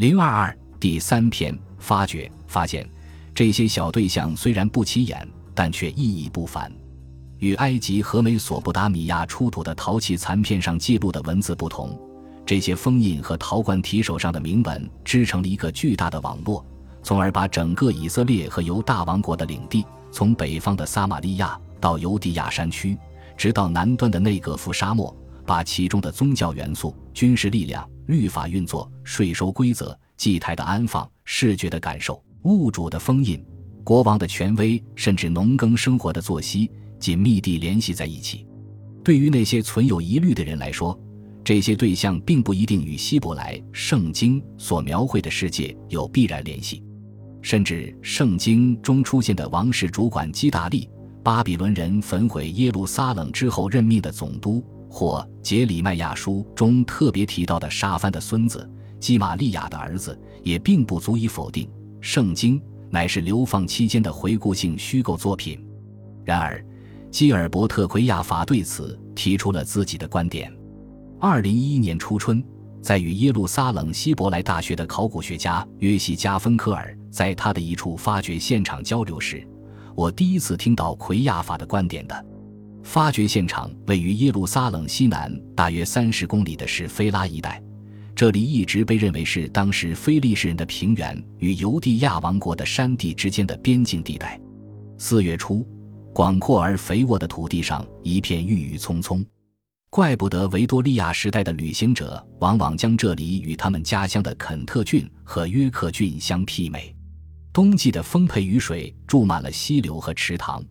零二二第三篇发掘发现，这些小对象虽然不起眼，但却意义不凡。与埃及和美索不达米亚出土的陶器残片上记录的文字不同，这些封印和陶罐提手上的铭文织成了一个巨大的网络，从而把整个以色列和犹大王国的领地，从北方的撒玛利亚到犹地亚山区，直到南端的内格夫沙漠，把其中的宗教元素、军事力量。律法运作、税收规则、祭台的安放、视觉的感受、物主的封印、国王的权威，甚至农耕生活的作息，紧密地联系在一起。对于那些存有疑虑的人来说，这些对象并不一定与希伯来圣经所描绘的世界有必然联系，甚至圣经中出现的王室主管基大利，巴比伦人焚毁耶路撒冷之后任命的总督。或杰里麦亚书中特别提到的沙帆的孙子基玛利亚的儿子，也并不足以否定圣经乃是流放期间的回顾性虚构作品。然而，基尔伯特奎亚法对此提出了自己的观点。二零一一年初春，在与耶路撒冷希伯来大学的考古学家约西加芬科尔在他的一处发掘现场交流时，我第一次听到奎亚法的观点的。发掘现场位于耶路撒冷西南大约三十公里的是菲拉一带，这里一直被认为是当时非利士人的平原与犹地亚王国的山地之间的边境地带。四月初，广阔而肥沃的土地上一片郁郁葱葱，怪不得维多利亚时代的旅行者往往将这里与他们家乡的肯特郡和约克郡相媲美。冬季的丰沛雨水注满了溪流和池塘。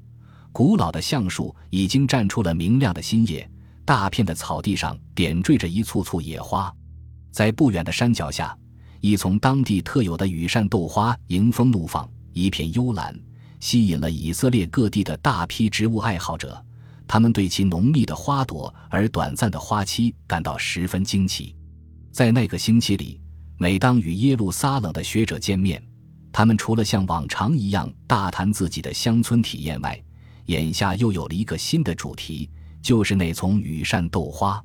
古老的橡树已经绽出了明亮的新叶，大片的草地上点缀着一簇簇野花，在不远的山脚下，一丛当地特有的羽扇豆花迎风怒放，一片幽蓝，吸引了以色列各地的大批植物爱好者。他们对其浓密的花朵而短暂的花期感到十分惊奇。在那个星期里，每当与耶路撒冷的学者见面，他们除了像往常一样大谈自己的乡村体验外，眼下又有了一个新的主题，就是那丛羽扇豆花。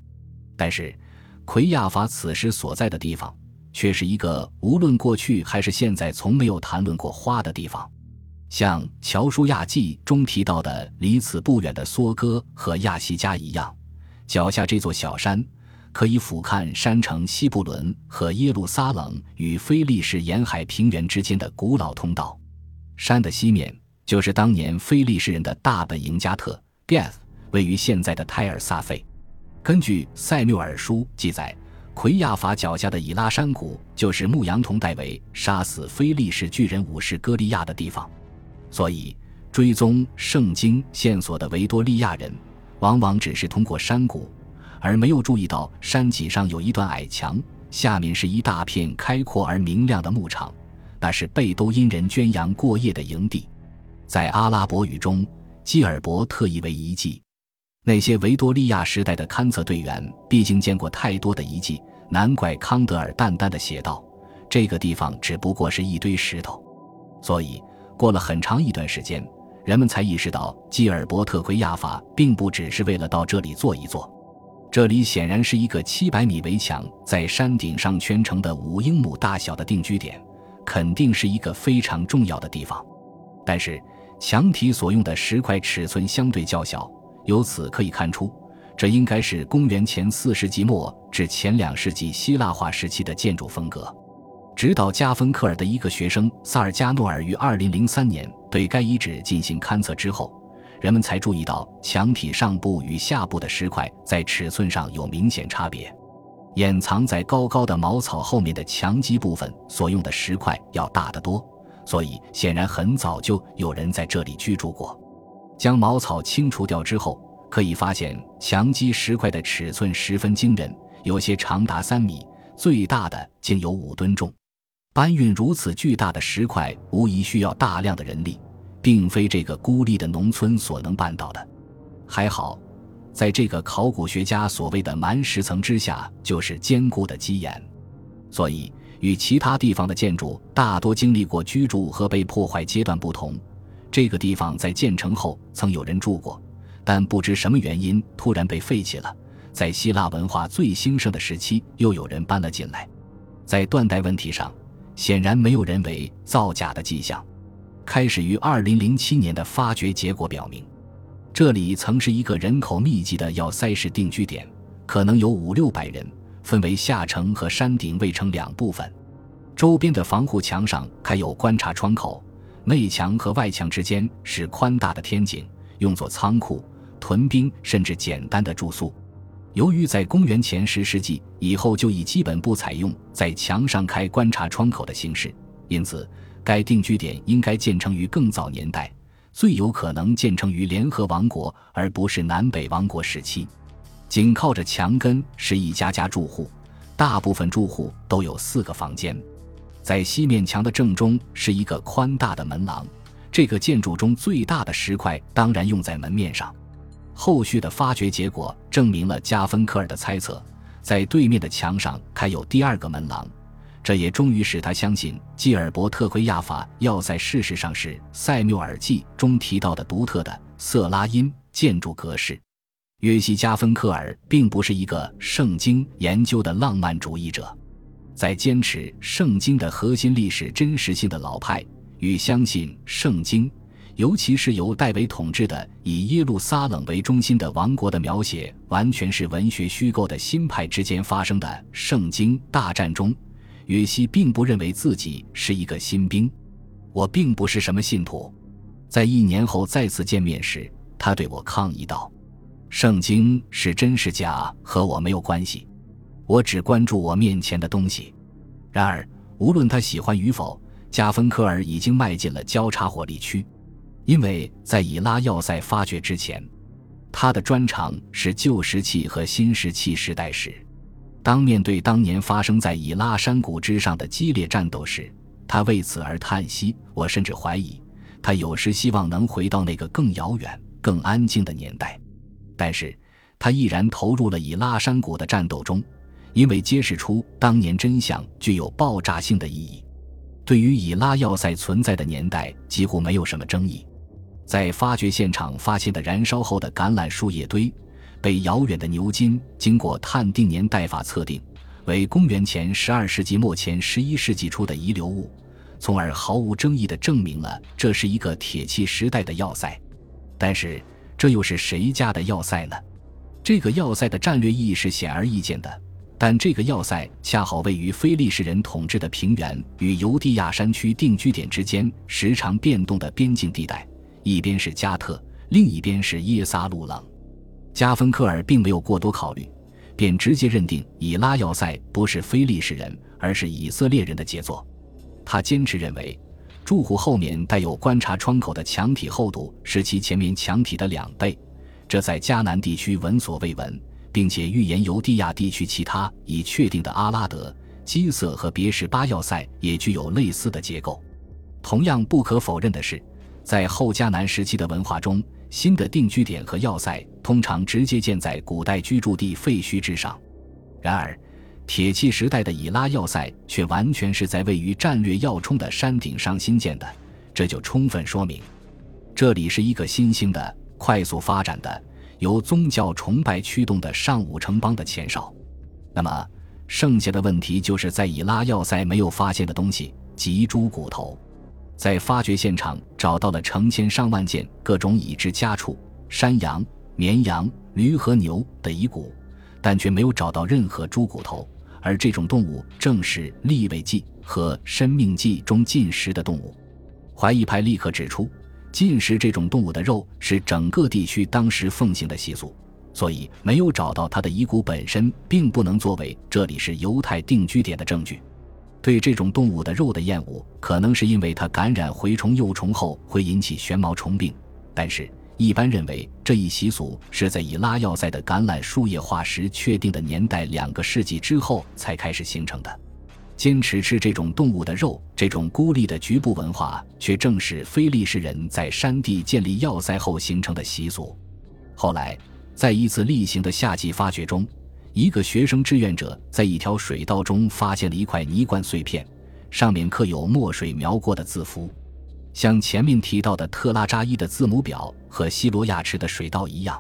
但是，奎亚法此时所在的地方，却是一个无论过去还是现在从没有谈论过花的地方。像《乔舒亚记》中提到的离此不远的梭哥和亚西加一样，脚下这座小山可以俯瞰山城西布伦和耶路撒冷与菲利士沿海平原之间的古老通道。山的西面。就是当年非利士人的大本营加特 （Gath） 位于现在的泰尔萨费。根据塞缪尔书记载，奎亚法脚下的以拉山谷就是牧羊童戴维杀死非利士巨人武士歌利亚的地方。所以，追踪圣经线索的维多利亚人，往往只是通过山谷，而没有注意到山脊上有一段矮墙，下面是一大片开阔而明亮的牧场，那是贝都因人圈羊过夜的营地。在阿拉伯语中，基尔伯特意为遗迹。那些维多利亚时代的勘测队员毕竟见过太多的遗迹，难怪康德尔淡淡的写道：“这个地方只不过是一堆石头。”所以，过了很长一段时间，人们才意识到基尔伯特奎亚法并不只是为了到这里坐一坐。这里显然是一个七百米围墙在山顶上圈成的五英亩大小的定居点，肯定是一个非常重要的地方。但是。墙体所用的石块尺寸相对较小，由此可以看出，这应该是公元前四世纪末至前两世纪希腊化时期的建筑风格。指导加芬克尔的一个学生萨尔加诺尔于二零零三年对该遗址进行勘测之后，人们才注意到墙体上部与下部的石块在尺寸上有明显差别。掩藏在高高的茅草后面的墙基部分所用的石块要大得多。所以，显然很早就有人在这里居住过。将茅草清除掉之后，可以发现墙基石块的尺寸十分惊人，有些长达三米，最大的竟有五吨重。搬运如此巨大的石块，无疑需要大量的人力，并非这个孤立的农村所能办到的。还好，在这个考古学家所谓的蛮石层之下，就是坚固的基岩，所以。与其他地方的建筑大多经历过居住和被破坏阶段不同，这个地方在建成后曾有人住过，但不知什么原因突然被废弃了。在希腊文化最兴盛的时期，又有人搬了进来。在断代问题上，显然没有人为造假的迹象。开始于2007年的发掘结果表明，这里曾是一个人口密集的要塞式定居点，可能有五六百人，分为下城和山顶卫城两部分。周边的防护墙上开有观察窗口，内墙和外墙之间是宽大的天井，用作仓库、屯兵甚至简单的住宿。由于在公元前十世纪以后就已基本不采用在墙上开观察窗口的形式，因此该定居点应该建成于更早年代，最有可能建成于联合王国而不是南北王国时期。紧靠着墙根是一家家住户，大部分住户都有四个房间。在西面墙的正中是一个宽大的门廊，这个建筑中最大的石块当然用在门面上。后续的发掘结果证明了加芬科尔的猜测，在对面的墙上开有第二个门廊，这也终于使他相信基尔伯特奎亚法要塞事实上是塞缪尔记中提到的独特的色拉因建筑格式。约西加芬克尔并不是一个圣经研究的浪漫主义者。在坚持圣经的核心历史真实性的老派与相信圣经，尤其是由戴维统治的以耶路撒冷为中心的王国的描写完全是文学虚构的新派之间发生的圣经大战中，约西并不认为自己是一个新兵。我并不是什么信徒。在一年后再次见面时，他对我抗议道：“圣经是真是假和我没有关系。”我只关注我面前的东西。然而，无论他喜欢与否，加芬科尔已经迈进了交叉火力区，因为在以拉要塞发掘之前，他的专长是旧石器和新石器时代史。当面对当年发生在以拉山谷之上的激烈战斗时，他为此而叹息。我甚至怀疑，他有时希望能回到那个更遥远、更安静的年代。但是，他毅然投入了以拉山谷的战斗中。因为揭示出当年真相具有爆炸性的意义，对于以拉要塞存在的年代几乎没有什么争议。在发掘现场发现的燃烧后的橄榄树叶堆，被遥远的牛津经过碳定年代法测定为公元前十二世纪末前十一世纪初的遗留物，从而毫无争议地证明了这是一个铁器时代的要塞。但是，这又是谁家的要塞呢？这个要塞的战略意义是显而易见的。但这个要塞恰好位于非利士人统治的平原与犹地亚山区定居点之间时常变动的边境地带，一边是加特，另一边是耶撒路冷。加芬克尔并没有过多考虑，便直接认定以拉要塞不是非利士人，而是以色列人的杰作。他坚持认为，住户后面带有观察窗口的墙体厚度是其前面墙体的两倍，这在迦南地区闻所未闻。并且预言犹地亚地区其他已确定的阿拉德、基色和别什巴要塞也具有类似的结构。同样不可否认的是，在后迦南时期的文化中，新的定居点和要塞通常直接建在古代居住地废墟之上。然而，铁器时代的以拉要塞却完全是在位于战略要冲的山顶上新建的，这就充分说明，这里是一个新兴的、快速发展的。由宗教崇拜驱动的上武城邦的前哨，那么剩下的问题就是在以拉要塞没有发现的东西即猪骨头，在发掘现场找到了成千上万件各种已知家畜、山羊、绵羊、驴和牛的遗骨，但却没有找到任何猪骨头，而这种动物正是立位记和生命记中进食的动物。怀疑派立刻指出。进食这种动物的肉是整个地区当时奉行的习俗，所以没有找到它的遗骨本身，并不能作为这里是犹太定居点的证据。对这种动物的肉的厌恶，可能是因为它感染蛔虫幼虫后会引起旋毛虫病。但是，一般认为这一习俗是在以拉要塞的橄榄树叶化石确定的年代两个世纪之后才开始形成的。坚持吃这种动物的肉，这种孤立的局部文化，却正是非利士人在山地建立要塞后形成的习俗。后来，在一次例行的夏季发掘中，一个学生志愿者在一条水道中发现了一块泥罐碎片，上面刻有墨水描过的字符，像前面提到的特拉扎伊的字母表和西罗亚池的水道一样。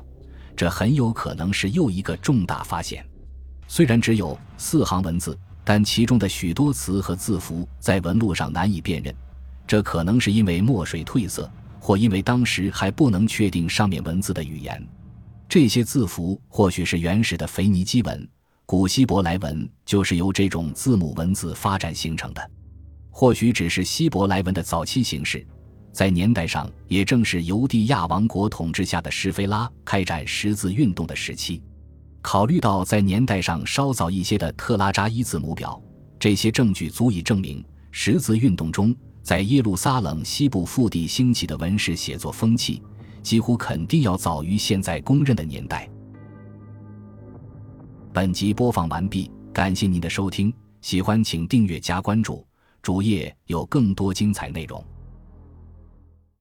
这很有可能是又一个重大发现。虽然只有四行文字。但其中的许多词和字符在纹路上难以辨认，这可能是因为墨水褪色，或因为当时还不能确定上面文字的语言。这些字符或许是原始的腓尼基文，古希伯来文就是由这种字母文字发展形成的，或许只是希伯来文的早期形式。在年代上，也正是犹地亚王国统治下的施菲拉开展识字运动的时期。考虑到在年代上稍早一些的特拉扎伊字母表，这些证据足以证明识字运动中在耶路撒冷西部腹地兴起的文士写作风气，几乎肯定要早于现在公认的年代。本集播放完毕，感谢您的收听，喜欢请订阅加关注，主页有更多精彩内容。